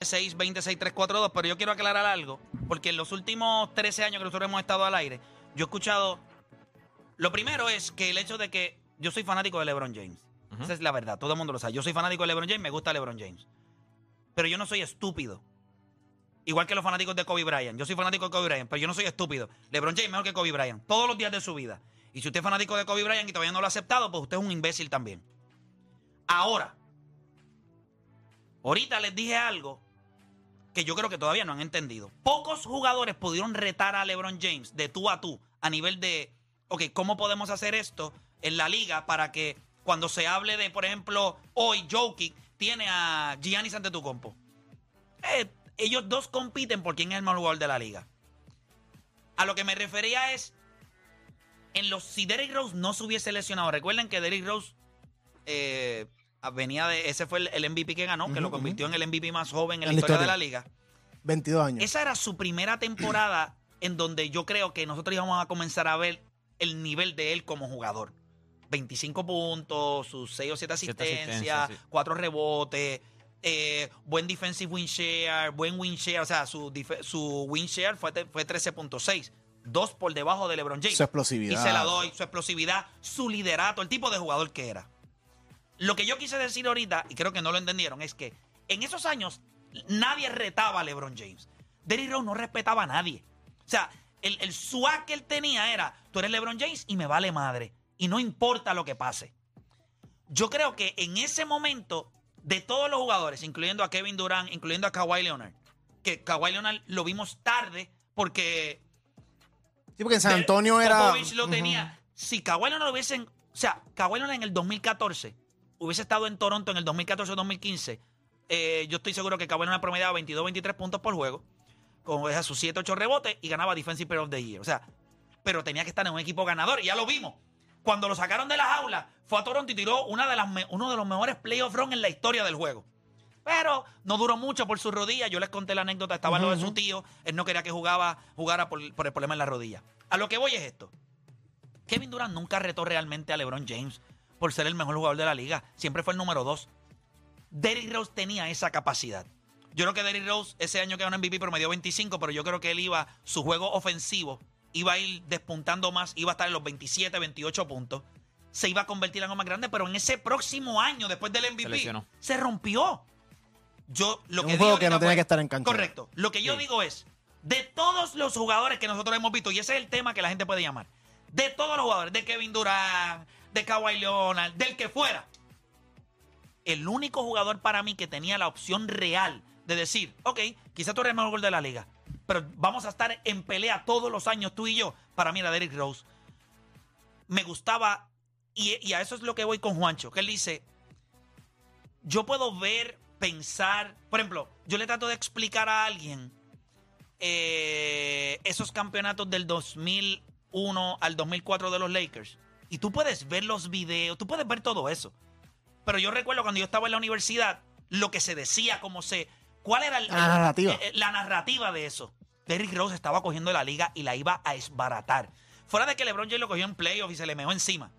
620-6342, pero yo quiero aclarar algo, porque en los últimos 13 años que nosotros hemos estado al aire, yo he escuchado. Lo primero es que el hecho de que yo soy fanático de LeBron James. Esa es la verdad, todo el mundo lo sabe. Yo soy fanático de LeBron James, me gusta LeBron James. Pero yo no soy estúpido. Igual que los fanáticos de Kobe Bryant. Yo soy fanático de Kobe Bryant, pero yo no soy estúpido. LeBron James es mejor que Kobe Bryant. Todos los días de su vida. Y si usted es fanático de Kobe Bryant y todavía no lo ha aceptado, pues usted es un imbécil también. Ahora, ahorita les dije algo que yo creo que todavía no han entendido. Pocos jugadores pudieron retar a LeBron James de tú a tú a nivel de, ok, ¿cómo podemos hacer esto en la liga para que cuando se hable de, por ejemplo, hoy Jokic tiene a Giannis Antetokounmpo? Eh, ellos dos compiten por quién es el mejor jugador de la liga. A lo que me refería es, en los, si Derrick Rose no se hubiese lesionado, recuerden que Derrick Rose eh, venía de, ese fue el, el MVP que ganó, que lo convirtió en el MVP más joven en la historia de la liga. 22 años. Esa era su primera temporada en donde yo creo que nosotros íbamos a comenzar a ver el nivel de él como jugador. 25 puntos, sus 6 o 7 Siete asistencias, asistencias, sí. 4 rebotes, eh, buen defensive win share, buen win share, o sea, su, su win share fue, fue 13.6, dos por debajo de LeBron James. Su explosividad. Y se la doy, su explosividad, su liderato, el tipo de jugador que era. Lo que yo quise decir ahorita, y creo que no lo entendieron, es que en esos años nadie retaba a LeBron James. Derrick Rose no respetaba a nadie. O sea, el, el swag que él tenía era, tú eres LeBron James y me vale madre. Y no importa lo que pase. Yo creo que en ese momento, de todos los jugadores, incluyendo a Kevin Durant, incluyendo a Kawhi Leonard, que Kawhi Leonard lo vimos tarde porque Sí, porque en San Antonio era. Popovich lo tenía. Si Kawhi no lo hubiesen. O sea, Kawhi Leonard en el 2014 hubiese estado en Toronto en el 2014-2015. eh, yo estoy seguro que Kawhi Leonard promediaba 22-23 puntos por juego. Con esas sus 7-8 rebotes y ganaba Defensive Player of the Year. O sea, pero tenía que estar en un equipo ganador. Y ya lo vimos. Cuando lo sacaron de las aulas, fue a Toronto y tiró una de las uno de los mejores playoff runs en la historia del juego. Pero no duró mucho por su rodilla. Yo les conté la anécdota, estaba lo de su tío. Él no quería que jugaba, jugara por, por el problema en la rodilla. A lo que voy es esto. Kevin Durant nunca retó realmente a LeBron James por ser el mejor jugador de la liga. Siempre fue el número dos. Derrick Rose tenía esa capacidad. Yo creo que Derrick Rose ese año que ganó MVP promedió 25, pero yo creo que él iba, su juego ofensivo iba a ir despuntando más, iba a estar en los 27, 28 puntos. Se iba a convertir en algo más grande, pero en ese próximo año, después del MVP, se rompió. Yo lo Un que juego digo que ahorita no tenía que estar en cancha. Correcto. Lo que yo digo es, de todos los jugadores que nosotros hemos visto, y ese es el tema que la gente puede llamar, de todos los jugadores, de Kevin Durant, de Kawhi Leonard, del que fuera, el único jugador para mí que tenía la opción real de decir, ok, quizá tú eres el mejor gol de la liga, pero vamos a estar en pelea todos los años, tú y yo, para mí era Derrick Rose. Me gustaba, y, y a eso es lo que voy con Juancho, que él dice, yo puedo ver, pensar, por ejemplo, yo le trato de explicar a alguien eh, esos campeonatos del 2001 al 2004 de los Lakers, y tú puedes ver los videos, tú puedes ver todo eso. Pero yo recuerdo cuando yo estaba en la universidad, lo que se decía, cómo se. ¿Cuál era el- La narrativa. eh, eh, la narrativa de eso? Derrick Rose estaba cogiendo la liga y la iba a esbaratar. Fuera de que LeBron James lo cogió en playoff y se le mejó encima.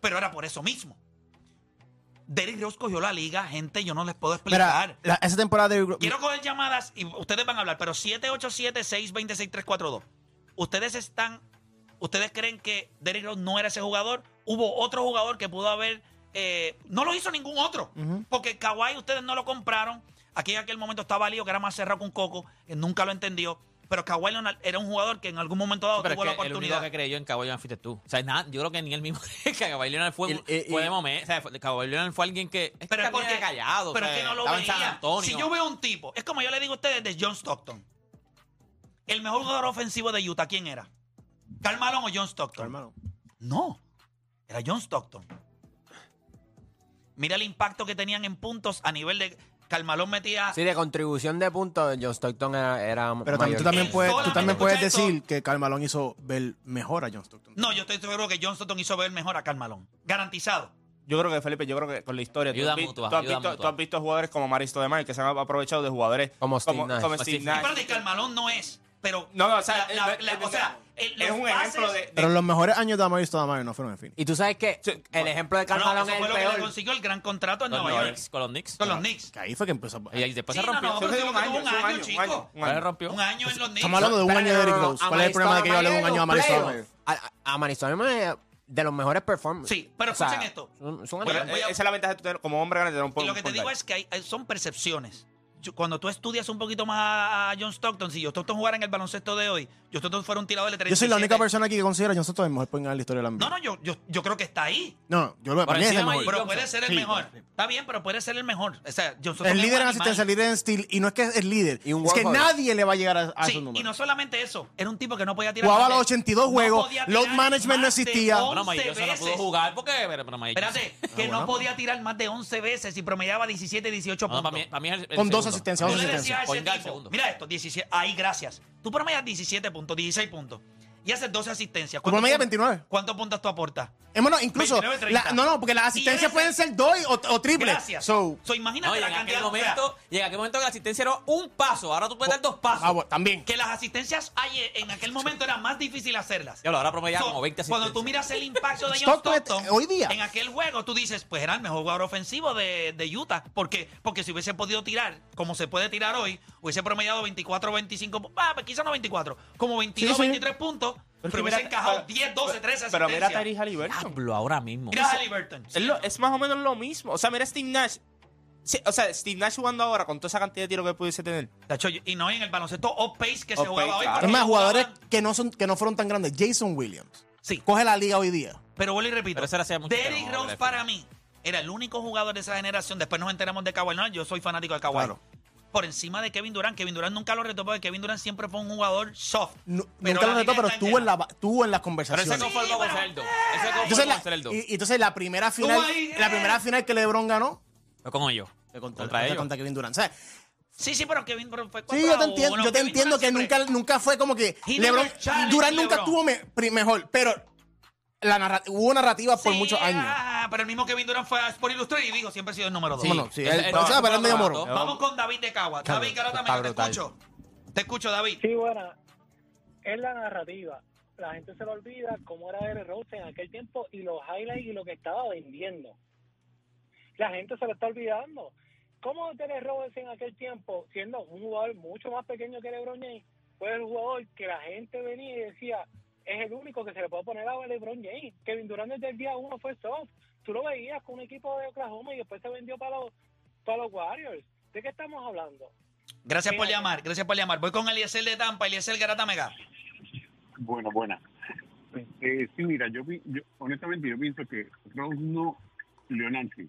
Pero era por eso mismo. Derrick Rose cogió la liga, gente, yo no les puedo explicar. Mira, la- esa temporada de. Quiero coger llamadas y ustedes van a hablar, pero 787-626-342. Ustedes están. ¿Ustedes creen que Derrick Rose no era ese jugador? Hubo otro jugador que pudo haber. eh, no lo hizo ningún otro. Porque Kawhi ustedes no lo compraron. Aquí en aquel momento estaba Lío, que era más cerrado que un coco, que nunca lo entendió. Pero Kawhi Leonard era un jugador que en algún momento dado tuvo es la que el único oportunidad. que creyó en Kawhi Leonard fuiste tú. O sea, nada, yo creo que ni él mismo Kawhi Leonard fue, Y- y- fue y- de momento. O sea, fue- Kawhi Leonard fue alguien que. Es Pero que es porque era callado. Pero o es que no lo veía. Antonio. Si yo veo un tipo, es como yo le digo a ustedes de John Stockton. El mejor jugador ofensivo de Utah, ¿quién era? ¿Karl Malone o John Stockton? Hermano. No, era John Stockton. Mira el impacto que tenían en puntos a nivel de. Carmalón metía. Sí, de contribución de puntos, John Stockton era, era Pero también, tú también Él puedes, tú solamente también puedes escucha decir que Karl Malone hizo ver mejor a John Stockton. No, yo estoy seguro que John Stockton hizo ver mejor a Carmalón. Garantizado. Yo creo que, Felipe, yo creo que con la historia. Ayuda tú, has, mutua, tú has ayuda visto, mutua. tú has visto jugadores como Maristo de Mar que se han aprovechado de jugadores Como Steve como, Nash. Steve Nash. De Carmalón no es pero No, no, o sea, la- la- eh, la- eh, o sea, el- es los un pases- ejemplo de, de- Pero los mejores años de Amari Stoudemire no fueron en Phoenix. Y tú sabes que Sí, el ejemplo de No, no, Carmelo eso es fue el lo que le peor. consiguió el gran contrato en Con Nueva los York. Knicks. Con los Knicks. Con los Knicks. Que ahí fue que empezó a... Y ahí después Sí, se no, rompió. no, Eso pero fue un año, un fue un año, año, chico. un año, un año. rompió. Un año en los Knicks. Estamos hablando de un año de Derrick Rose. ¿Cuál es el problema de que yo hable de un año a Amari Stoudemire? A Amari Stoudemire es de los mejores performers. Sí, pero escuchen esto. Bueno, eh, esa es la ventaja de como hombre grande tener un Y poco lo que te digo es que son percepciones cuando tú estudias un poquito más a John Stockton, si John Stockton jugara en el baloncesto de hoy, John Stockton fuera un tirador de 37. Yo soy la única persona aquí que considera a John Stockton el mejor point guard de la historia de la NBA. No, no, yo, yo, creo que está ahí. No, yo lo para mí. Pero puede ser el mejor. Está bien, pero puede ser el mejor. O sea, John Stockton el líder en asistencia, el líder en steal, y no es que es el líder, es que nadie le va a llegar a, a sí, esos números. Y no solamente eso, era un tipo que no podía tirar. Jugaba los 82 juegos, load management no existía. Bueno, no pudo. Espérate, que ah, no podía tirar más de 11 veces y promediaba 17, 18 puntos. Con 12 asistencia. Mira esto, 17. Ahí, gracias. Tú promedias 17 puntos, 16 puntos y haces 12 asistencias. Tú promedias puntos- 29. ¿Cuántos puntos tú aportas? Bueno, incluso, 29, 30. la- no, no, porque las asistencias pueden ser dos o, o triple. Gracias. So, So, imagínate No, la en aquel cantidad. momento, y en aquel momento que la asistencia era un paso. Ahora tú puedes dar dos pasos. ah, bueno, también. que las asistencias ayer, en aquel momento era más difícil hacerlas. Ya lo ahora promediaba So, como 20 asistencias. Cuando tú miras el impacto de John Stockton, Stockton hoy día. en aquel juego, tú dices, pues era el mejor jugador ofensivo de, de Utah. ¿Por qué? Porque si hubiese podido tirar como se puede tirar hoy, hubiese promediado 24, 25, ah, pues quizás no 24, como 22, Sí, sí. 23 puntos, pero, hubiese encajado pero- 10, 12, 13 Pero mira a. Tyrese Halliburton. Hablo ahora mismo. Mira a Halliburton. Es, lo- es más o menos lo mismo. O sea, mira a Steve Nash. Sí, o sea, Steve Nash jugando ahora con toda esa cantidad de tiros que pudiese tener. Y no en el baloncesto off-pace que se jugaba hoy. claro. Es más, jugadores que no, son, que no fueron tan grandes. Jason Williams. Sí, Coge la liga hoy día. pero vuelvo y repito. Derrick Rose para mí era el único jugador de esa generación. Después nos enteramos de Kawhi Leonard. Yo soy fanático de Kawhi. Claro. Por encima de Kevin Durant. Kevin Durant nunca lo retó porque Kevin Durant siempre fue un jugador soft. Nu- Pero nunca lo retó, pero estuvo en, llena. la, estuvo en las Pero conversaciones. ese no fue el pero- Cerdo. Ese no fue entonces, el Cerdo. y, y entonces la primera final, la eh. primera final que LeBron ganó Fue con ellos. fue contra, Contra ellos. contra Kevin Durant. O sea, Sí, sí, pero Kevin Durant fue Sí, yo te entiendo, yo te Kevin entiendo Durant que siempre- nunca, nunca fue como que He LeBron, Durant nunca LeBron. estuvo me- pri- mejor, pero la narra- hubo narrativa por Sí, muchos años. ah, pero el mismo Kevin Durant fue a Sport Illustrated y dijo siempre ha sido el número dos. Bueno, sí, ¿sabes? pero él medio ese- moro. Vamos con David de Cagua. Claro, David Garata, está te brutal. escucho. Te escucho, David. Sí, buena. Es la narrativa. La gente se le olvida cómo era Derrick Rose en aquel tiempo y los highlights y lo que estaba vendiendo. La gente se lo está olvidando. ¿Cómo Derrick Rose en aquel tiempo, siendo un jugador mucho más pequeño que LeBron James, fue el jugador que la gente venía y decía, es el único que se le puede poner a LeBron James? Kevin Durant desde el día uno fue soft. Tú lo veías con un equipo de Oklahoma y después se vendió para los, para los Warriors. ¿De qué estamos hablando? Gracias por llamar, gracias por llamar. Voy con Eliezer de Tampa, Eliezer Garata Mega. Buena, buena. Eh, sí, mira, yo, yo honestamente yo pienso que Rose no, Leonard sí.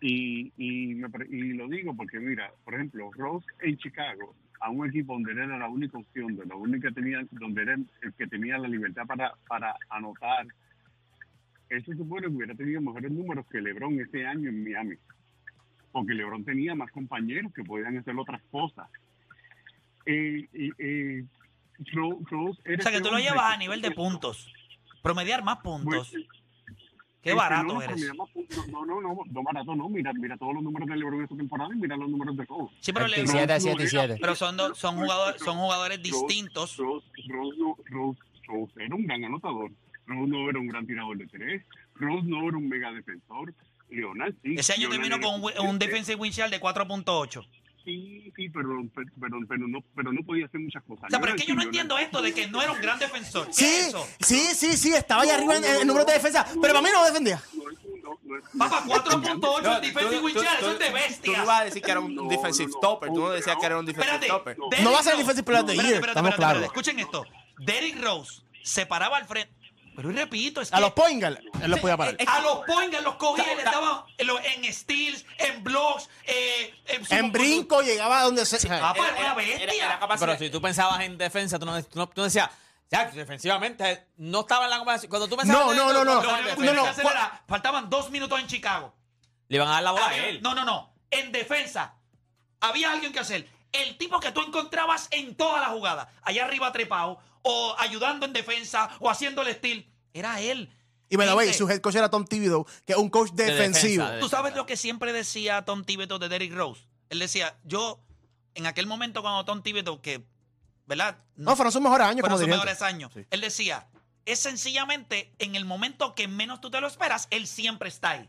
Y, y, y lo digo porque, mira, por ejemplo, Rose en Chicago, a un equipo donde él era la única opción, de la única que tenía, donde era el que tenía la libertad para, para anotar, se supone que hubiera tenido mejores números que LeBron ese año en Miami. Porque LeBron tenía más compañeros que podían hacer otras cosas. Eh, eh, Rose O sea, que ese tú lo llevas a nivel de puntos. Promediar más puntos. Pues, Qué es que barato eres. No, no, no, no barato no. Mira, mira todos los números de LeBron esta temporada y mira los números de Rose. Sí, pero, le- 27, no, no 7 y 7. pero son, dos- son, jugadores, son jugadores Rose- distintos. Rose, Rose, no- Rose, Rose era un gran anotador. Rose no era un gran tirador de tres. Rose no era un mega defensor. Leonard sí. Ese año Leonard terminó con un, un defensive win share de 4.8. Sí, sí, pero, pero, pero, pero no, pero no podía hacer muchas cosas. O sea, pero es que yo no entiendo esto de que no era un gran defensor. ¿Qué Sí, es eso? sí, sí, sí, estaba allá arriba en, en números de defensa, pero para mí no defendía. Papá, 4.8 No, en defensive tú- win tú- share, tú- eso es de Tú no bestia. ibas a decir que era un No, defensive stopper. Tú no decías que era un defensive Espérate. stopper. No va a ser defensive player Espérate, year, estamos claros. Escuchen esto. Derrick Rose se paraba al frente. Pero y repito, es que A los Poingal, él los podía parar. a los poingas los cogía y le daba en, steals, en blocks, eh, en, En brinco llegaba a donde se. Una Era- bestia. era- era capaz Pero de- si tú pensabas en defensa, tú no, tú no- tú decías, ya, defensivamente no estaba en la conversación. Cuando tú pensabas No, no, no, no. no, era- faltaban dos minutos en Chicago. Le iban a dar la bola a Había- él. no, no, no. En defensa, había alguien que hacer. El tipo que tú encontrabas en toda la jugada, allá arriba trepado, o ayudando en defensa, o haciendo el steal, era él. Y the way, Gente, su head coach era Tom Thibodeau, que es un coach De defensivo. defensa, de- Tú sabes lo que siempre decía Tom Thibodeau de Derrick Rose. Él decía, yo, en aquel momento cuando Tom Thibodeau, que ¿verdad? No, fueron sus mejores años fueron como sus dirigente. mejores años. Él decía, es sencillamente en el momento que menos tú te lo esperas, él siempre está ahí.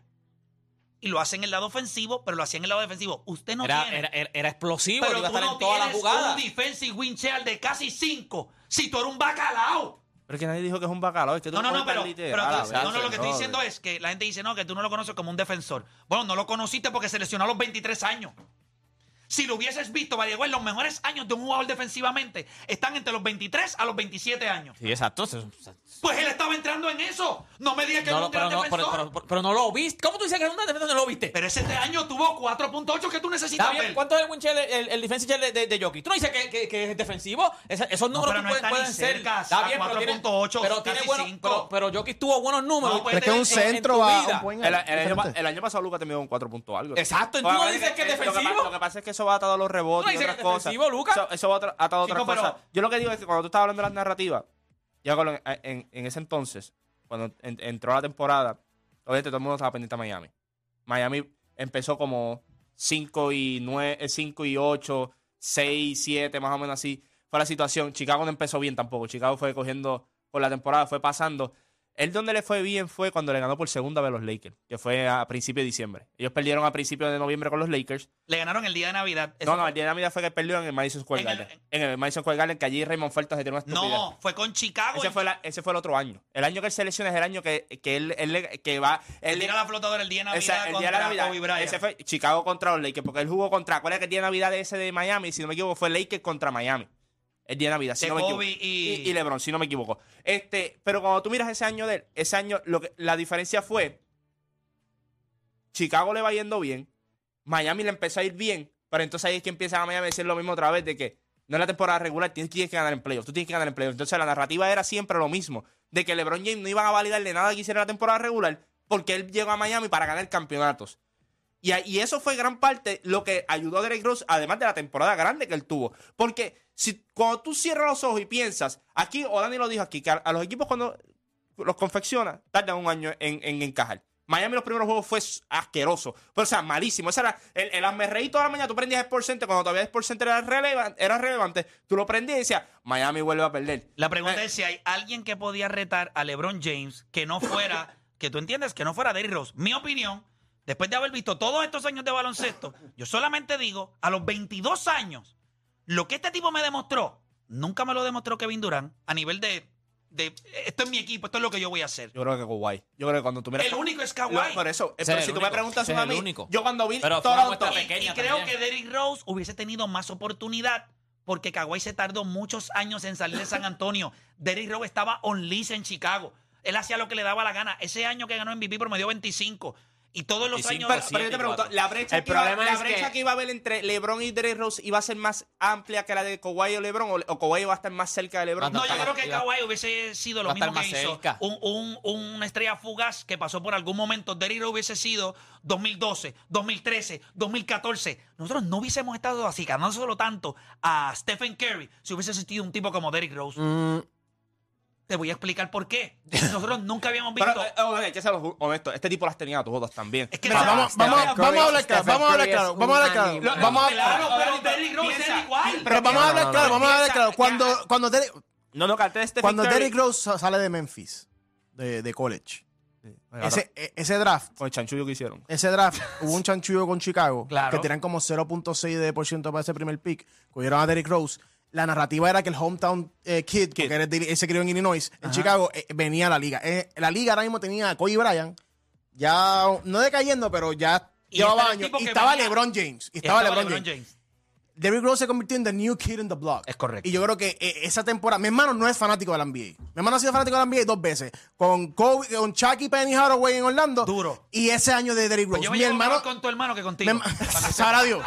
Y lo hace en el lado ofensivo, pero lo hacía en el lado defensivo. Usted no Era, tiene. era, era, era explosivo, pero iba a tú estar no en toda la tienes jugada. un defensive win share de casi 5 si tú eres un bacalao. Pero es que nadie dijo que es un bacalao. Es que tú No, no, no, pero, no, no, lo que estoy diciendo es que la gente dice, no, que tú no lo conoces como un defensor. Bueno, no lo conociste porque se lesionó a los 23 años. Si lo hubieses visto, Variegüez, los mejores años de un jugador defensivamente están entre los 23 a los 27 años. Sí, exacto. Pues él estaba entrando en eso. No me digas que no, lo- un pero, gran no, pero, defensor. pero- pero no lo viste. ¿Cómo tú dices que es un defensor no lo viste? Pero ese este año tuvo 4.8 que tú necesitas bien, ver. ¿Cuánto es el win share, el, el defensive de, de, de Jokic? Tú no dices que, que, que es defensivo. Esa- esos No, números pero no pueden, está ni pueden ser. Está bien, pero tiene, 4.8, pero tiene buenos. Pero, pero Jokic tuvo buenos números. No, pues, Pero es que un en- en- en centro va El, el año, el pasado Lucas terminó con 4 puntos algo. Exacto, y tú no dices que es pa- defensivo. Lo que pasa es que eso va atado a los rebotes no y otras cosas. Eso, eso va atado a otras Chico, pero- cosas. Yo lo que digo es que cuando tú estabas hablando de las narrativas, yo con- en, en- en ese entonces, cuando en- entró la temporada, obviamente todo el mundo estaba pendiente a Miami. Miami empezó como 5 y 9, 5 y 8, 6, 7, más o menos así. Fue la situación. Chicago no empezó bien tampoco. Chicago fue cogiendo por la temporada, fue pasando. Él donde le fue bien fue cuando le ganó por segunda vez a los Lakers, que fue a principios de diciembre. Ellos perdieron a principios de noviembre con los Lakers. Le ganaron el día de Navidad. No, no, fue- el día de Navidad fue que perdió en el Madison Square En el- Garden. En el Madison Square Garden, que allí Raymond Felton se tiró una estupidez. no, fue con Chicago. Ese y- fue, la- ese fue el otro año. El año que él se lesiona es el año que, que él, él que va. Él tira la flotadora el día de Navidad esa- el contra día de Navidad. Kobe Bryant. Ese fue Chicago contra los Lakers, porque él jugó contra. ¿Cuál es el día de Navidad de ese de Miami? Si no me equivoco, fue Lakers contra Miami. El día de Navidad, si De no me Kobe equivoco. y- y LeBron, si no me equivoco. Este, pero cuando tú miras ese año de él, ese año, lo que, la diferencia fue. Chicago le va yendo bien. Miami le empezó a ir bien. Pero entonces ahí es que empieza a Miami a decir lo mismo otra vez: de que no es la temporada regular, tienes, tienes que ganar en playoffs. Tú tienes que ganar en playoffs. Entonces la narrativa era siempre lo mismo: de que LeBron James no iban a validarle nada que hiciera la temporada regular porque él llegó a Miami para ganar campeonatos. Y, y eso fue gran parte lo que ayudó a Derek Rose, además de la temporada grande que él tuvo. Porque si cuando tú cierras los ojos y piensas, aquí, o Dani lo dijo aquí, que a, a los equipos cuando los confecciona, tardan un año en, en encajar. Miami los primeros juegos fue asqueroso. Pero, o sea, malísimo. Ese era el, el hazme reír toda la mañana. Tú prendías Sport Center cuando todavía Sport Center era, relevan- era relevante. Tú lo prendías y decías, Miami vuelve a perder. La pregunta Eh, es si hay alguien que podía retar a LeBron James que no fuera, que tú entiendes, que no fuera Derrick Rose. Mi opinión, después de haber visto todos estos años de baloncesto, yo solamente digo, a los 22 años, lo que este tipo me demostró, nunca me lo demostró Kevin Durant a nivel de, de esto es mi equipo, esto es lo que yo voy a hacer. Yo creo que Kawhi. Yo creo que cuando tú miras. El único es Kawhi. Lo- por eso, Ese pero es si tú me preguntas a mí, único. yo cuando vi Pero Toronto, Y, pequeña y creo que Derrick Rose hubiese tenido más oportunidad porque Kawhi se tardó muchos años en salir de San Antonio. Derrick Rose estaba on lease en Chicago. Él hacía lo que le daba la gana. Ese año que ganó MVP promedió 25. Y todos los años... Pero, yo te pregunto, la brecha, El que, iba, la brecha que- que iba a haber entre LeBron y Derrick Rose iba a ser más amplia que la de Kawhi o LeBron, o, o Kawhi iba a estar más cerca de LeBron. No, No, yo creo que Kawhi hubiese sido lo va mismo que hizo. cerca. Un, un- una estrella fugaz que pasó por algún momento. Derrick Rose hubiese sido 2012, 2013, 2014. Nosotros no hubiésemos estado así, ganándoselo tanto a Stephen Curry si hubiese existido un tipo como Derrick Rose. Mm, Te voy a explicar por qué. Nosotros nunca habíamos Pero, visto... eh, hay que ser honesto, este tipo las tenía todas también. Es que Mira, vamos, vamos, vamos a hablar claro, vamos a hablar claro, vamos a hablar claro. Vamos a, pero Derrick Rose igual. pero vamos a hablar claro, vamos a hablar claro. Cuando, cuando, Derrick, No, no, Stephen cuando Derrick Rose sa- sale de Memphis, de, de college, ese, e- ese draft, Con el chanchullo que hicieron. ese draft, hubo un chanchullo con Chicago, Claro. que tenían como 0.6% de por ciento para ese primer pick, cogieron a Derrick Rose. La narrativa era que el hometown eh, kid, de- él se crió en Illinois, en Chicago, eh, venía a la liga. Eh, la liga ahora mismo tenía a Kobe Bryant, ya no decayendo, pero ya llevaba años. Y que estaba venía- LeBron James. Y estaba, LeBron, James. Derrick Rose se convirtió en the new kid in the block. Es correcto. Y yo creo que eh, esa temporada, mi hermano no es fanático de la NBA. Mi hermano ha sido fanático de la NBA dos veces. Con Kobe, con Chucky Penny Haraway en Orlando. Duro. Y ese año de Derrick Pues Rose. yo me mi hermano. con tu hermano que contigo. Sabrá Dios.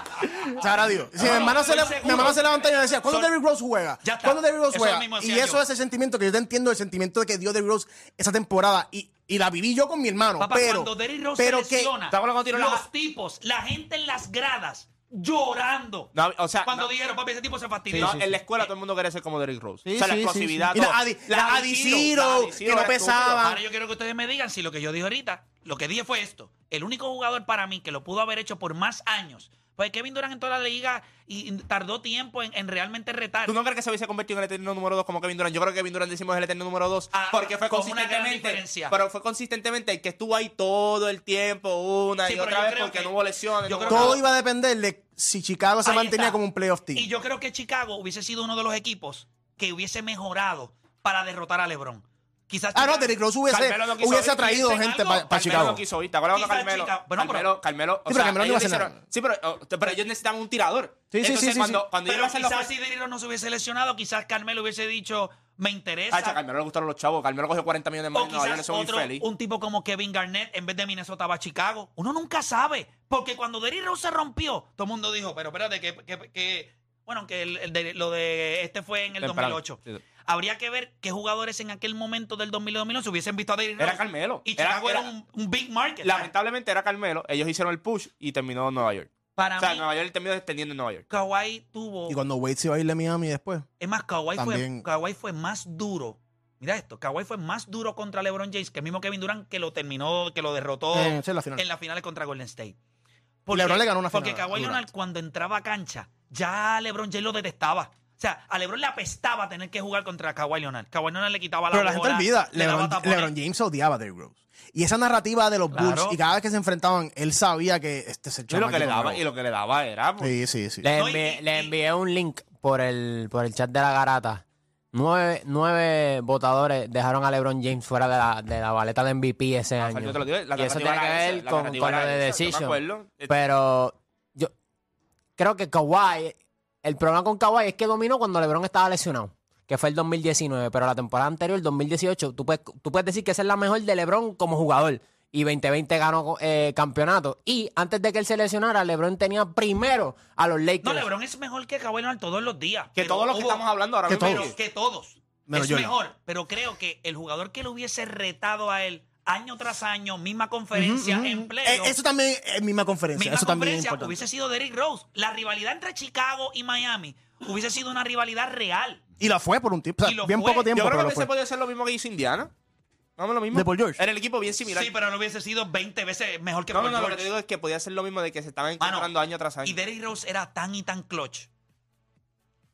Sabrá Dios. Si mi, No, hermano se le, estoy mi hermano seguro. se levanta y me decía, ¿cuándo Son- Derrick Rose juega? Ya está. ¿Cuándo Derrick Rose Eso juega? Y eso yo. es el sentimiento que yo te entiendo, el sentimiento de que dio Derrick Rose esa temporada. Y, y la viví yo con mi hermano. Papá, pero, cuando Derrick Rose pero se que, lesiona, ¿Te acuerdas cuando tiró la- los tipos, la gente en las gradas, llorando. No, o sea, cuando no- dijeron, papi, ese tipo se fastidió. No, en la escuela todo el mundo quería ser como Derrick Rose. Sí, o sea, la explosividad. sí. Y la. Adi- la la Adi Ciro que no pesaba. Ahora yo quiero que ustedes me digan si lo que yo dije ahorita, lo que dije fue esto. El único jugador para mí que lo pudo haber hecho por más años, Pues Kevin Durant en toda la liga y y tardó tiempo en, en realmente retar. ¿Tú no crees que se hubiese convertido en el eterno número 2 como Kevin Durant? Yo creo que Kevin Durant decimos el eterno número 2 Ah, porque fue con una gran consistentemente. diferencia. Pero fue consistentemente el que estuvo ahí todo el tiempo, una Sí, y otra vez porque que- no hubo lesiones. yo no creo hubo que- Todo nada. iba a depender de si Chicago se Ahí mantenía está. como un playoff team. Y yo creo que Chicago hubiese sido uno de los equipos que hubiese mejorado para derrotar a LeBron. Quizás ah, no, Derrick Rose hubiese, Carmelo no hubiese ir, atraído ¿dicen gente para Chicago. no quiso ir. ¿Te acuerdas cuando Quizás Carmelo? Bueno, Carmelo, pero- Carmelo, o Sí, pero sea, Carmelo no iba a ellos hacer hicieron- nada. Sí, pero, oh, pero ellos necesitaban un tirador. Sí, sí, Entonces, sí, sí, cuando, sí. cuando Pero hacer los quizás si Derrick Rose no se hubiese lesionado, quizás Carmelo hubiese dicho, me interesa. Hacha, a Carmelo le gustaron los chavos. Carmelo cogió 40 millones más O quizás muy feliz. un tipo como Kevin Garnett en vez de Minnesota va a Chicago. Uno nunca sabe. Porque cuando Derrick Rose se rompió, todo el mundo dijo, pero espérate, que, que, que- bueno, que el- el de- lo de este fue en el Temprano. 2008. Habría que ver qué jugadores en aquel momento del 2000 y 2011 hubiesen visto a Derrick Rose. Era Carmelo. Y Era- Chicago era, era- un, un big market. Lamentablemente era Carmelo. Ellos hicieron el push y terminó en Nueva York. Para O sea, mí, Nueva York terminó extendiendo en Nueva York. Kawhi tuvo... Y cuando Wade se iba a ir de Miami después. Es más, Kawhi fue. Kawhi fue más duro. Mira esto, Kawhi fue más duro contra LeBron James que el mismo Kevin Durant que lo terminó, que lo derrotó Eh, es la final. en las finales contra Golden State. LeBron le ganó una Porque final a Kawhi. Leonard cuando entraba a cancha, ya LeBron James lo detestaba. O sea, a LeBron le apestaba tener que jugar contra Kawhi Leonard. Kawhi Leonard le quitaba la Pero la gente olvida, le LeBron, James odiaba a Derrick Rose. Y esa narrativa de los Claro. Bulls, y cada vez que se enfrentaban, él sabía que este es el Y lo que le chamaquito daba, nuevo. y lo que le daba era. pues, Sí, sí, sí. Le envié, y- le y- envié un link por el, por el chat de la garata. Nueve, nueve votadores dejaron a LeBron James fuera de la, de la baleta de MVP ese o año. sea, yo te lo digo, la y eso tiene que esa, ver con, con lo de Decision. Pero yo creo que Kawhi, el problema con Kawhi es que dominó cuando LeBron estaba lesionado, que fue el 2019, pero la temporada anterior, el 2018, tú puedes, tú puedes decir que esa es la mejor de LeBron como jugador. Y 2020 ganó eh, campeonato. Y antes de que él se lesionara, LeBron tenía primero a los Lakers. No, LeBron es mejor que Kawhi Leonard todos los días. Que todos los que estamos hablando ahora Que mismo. Que todos. Menos es mejor. Pero creo que el jugador que lo hubiese retado a él año tras año, misma conferencia, Ujú, ujú. en playoff, Eh, eso también es misma conferencia. misma eso también es conferencia, importante. hubiese sido Derrick Rose. La rivalidad entre Chicago y Miami hubiese sido una rivalidad real. Y la fue por un tiempo. O sea, Y lo bien fue. poco tiempo, Yo creo pero que lo fue. podía ser lo mismo que hizo Indiana. Vamos lo mismo. ¿De Paul George? Era el equipo bien similar. Sí, pero no hubiese sido 20 veces mejor que no, no, Paul no, lo que George. te digo es que podía ser lo mismo de que se estaban Mano, encontrando año tras año. Y Derrick Rose era tan y tan clutch.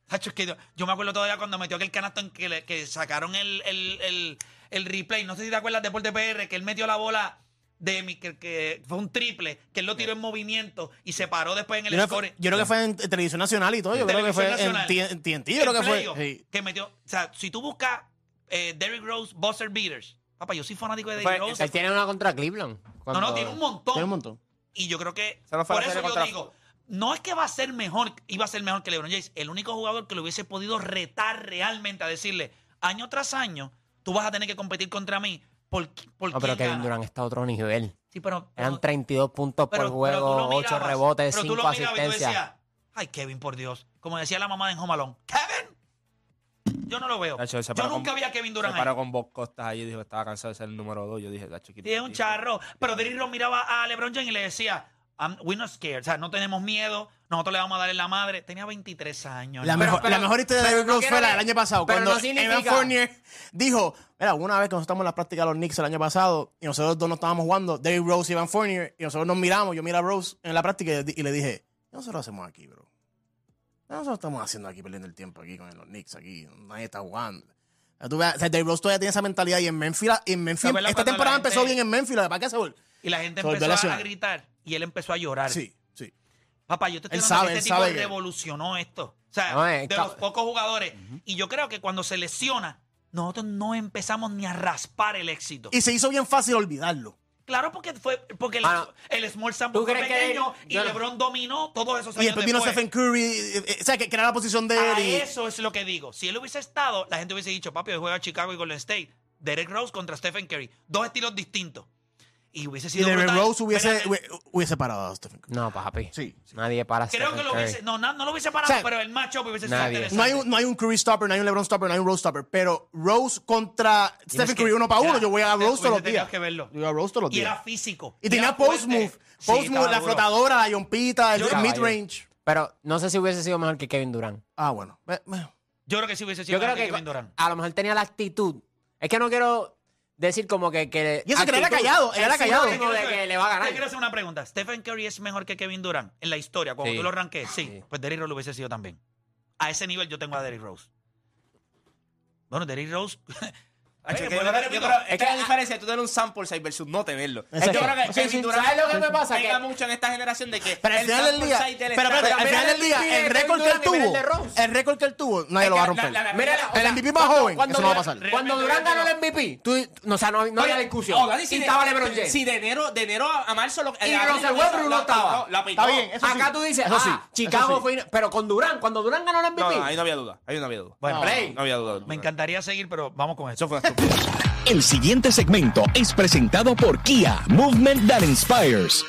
Hacho, es que yo, yo me acuerdo todavía cuando metió aquel canasto en que, le- que sacaron el, el, el, el replay. No sé si te acuerdas de Deporte PR, que él metió la bola de mi, que, que fue un triple, que él lo tiró en movimiento y se paró después en el Yo, score. fue- yo creo que fue en televisión nacional y todo. Yo creo que fue nacional. En TNT. Yo creo que fue. sí. Que metió. O sea, si tú buscas eh, Derrick Rose, Buster Beaters. Papá, yo soy fanático de Derrick Rose. Él tiene una contra Cleveland. No, Cuando- no, tiene un montón. Tiene un montón. Y yo creo que por eso yo contra- digo, no es que va a ser mejor, iba a ser mejor que LeBron James. El único jugador que lo hubiese podido retar realmente a decirle, año tras año, tú vas a tener que competir contra mí. ¿Por, por No, pero quién Kevin gana?" Durant está a otro nivel. Sí, pero, Eran pero- 32 puntos pero- por juego, lo 8 mirabas, rebotes, pero tú lo 5 mirabas y tú asistencias. decías, Ay, Kevin, por Dios. Como decía la mamá de Jomalón. ¿Kevin? Yo no lo veo. Se Yo nunca con- vi a Kevin Se Durant ahí. paró con Bob Costas ahí y dijo que estaba cansado de ser el número 2. Yo dije, Tacho, Sí, es un charro. Pero Derrick miraba a LeBron James y le decía, "I'm- we're not scared. O sea, no tenemos miedo. Nosotros le vamos a darle la madre. Tenía 23 años. La, hermano. mejor, pero- la mejor historia de Derrick no Rose fue la del año pasado. pero Cuando no Evan Fournier dijo: Mira, una vez que nosotros estamos en la práctica de los Knicks el año pasado y nosotros dos no estábamos jugando, Derrick Rose y Evan Fournier, y nosotros nos miramos. Yo mira a Rose en la práctica y, y le dije: ¿Qué nosotros hacemos aquí, bro? ¿Qué nosotros estamos haciendo aquí, perdiendo el tiempo aquí con los Knicks? Aquí nadie está jugando. Tú ves, o sea, Derrick Rose todavía tiene esa mentalidad y en Memphis, en Memphis ¿Te acuerdas esta temporada empezó bien en Memphis, la se vol- Y la gente Se volvió a empezó a, gritar y él empezó a llorar. Sí, sí. Papá, yo te estoy Él hablando sabe, que él este tipo sabe que- revolucionó esto. O sea, No, es de ca- los pocos jugadores. Y yo creo que cuando se lesiona, nosotros no empezamos ni a raspar el éxito. Y se hizo bien fácil olvidarlo. claro, porque fue porque el, Small Sample ¿tú fue crees que- pequeño y yo no- LeBron dominó todos esos Y años después vino Stephen Curry, eh, eh, o sea, que, que era la posición de él. A y- eso es lo que digo. Si él hubiese estado, la gente hubiese dicho, papi, hoy juega Chicago y Golden State. Derek Rose contra Stephen Curry. Dos estilos distintos. Y hubiese Y sido Derrick brutal. Rose hubiese, hubiese parado a Stephen Curry. No, papi. Sí, sí. Nadie para Creo que Stephen lo Curry. hubiese. No, no, no lo hubiese parado, O sea, pero el matchup hubiese sido nadie. interesante. No hay, un, no hay un Curry stopper, no hay un LeBron stopper, no hay un Rose stopper. Pero Rose contra Stephen que- Curry uno para uno, ya, yo voy a Rose todos los días. que verlo. Yo voy a Rose todos los Y era días. físico. Y tenía era post fuerte. move. Post move, la duro. flotadora, la yompita, el, el mid Caballo. range. Pero no sé si hubiese sido mejor que Kevin Durant. Ah, bueno. Yo creo que sí hubiese sido Yo creo mejor que Kevin Durant. a lo mejor tenía la actitud. Es que no quiero decir como que... que Y eso que él era actitud. callado, él era callado. de que le va a Te ganar. quiero hacer una pregunta. ¿Stephen Curry es mejor que Kevin Durant en la historia? Cuando Sí. tú lo ranques, sí. Pues Derrick Rose lo hubiese sido también. A ese nivel yo tengo a Derrick Rose. Bueno, Derrick Rose... Hacho, Oye, que yo creo- yo creo- es que la diferencia es tú tener un sample size versus no tenerlo. Exacto. Yo creo que Sí, Kevin sí. Durant ¿Sabes lo que me pasa? pega Que- mucho en esta generación de que Pero al el final del sample día, pero, al final el del día, el récord que él tuvo, el récord que él tuvo, nadie lo va a romper. el MVP más joven, eso no va a pasar. Cuando Durant ganó el MVP, tú, no, o sea, no, no había discusión. y de- estaba LeBron James. Si de enero, de enero a marzo lo, Y eh, Russell Westbrook no estaba. Está bien, eso sí. Acá tú dices, sí, ah, Chicago sí. fue... Pero con Durant, cuando Durant ganó el MVP... No, ahí no había duda. Ahí no había duda. Bueno, Play. No había duda. me encantaría seguir, pero vamos con eso. Fue. El siguiente segmento es presentado por Kia, Movement That Inspires.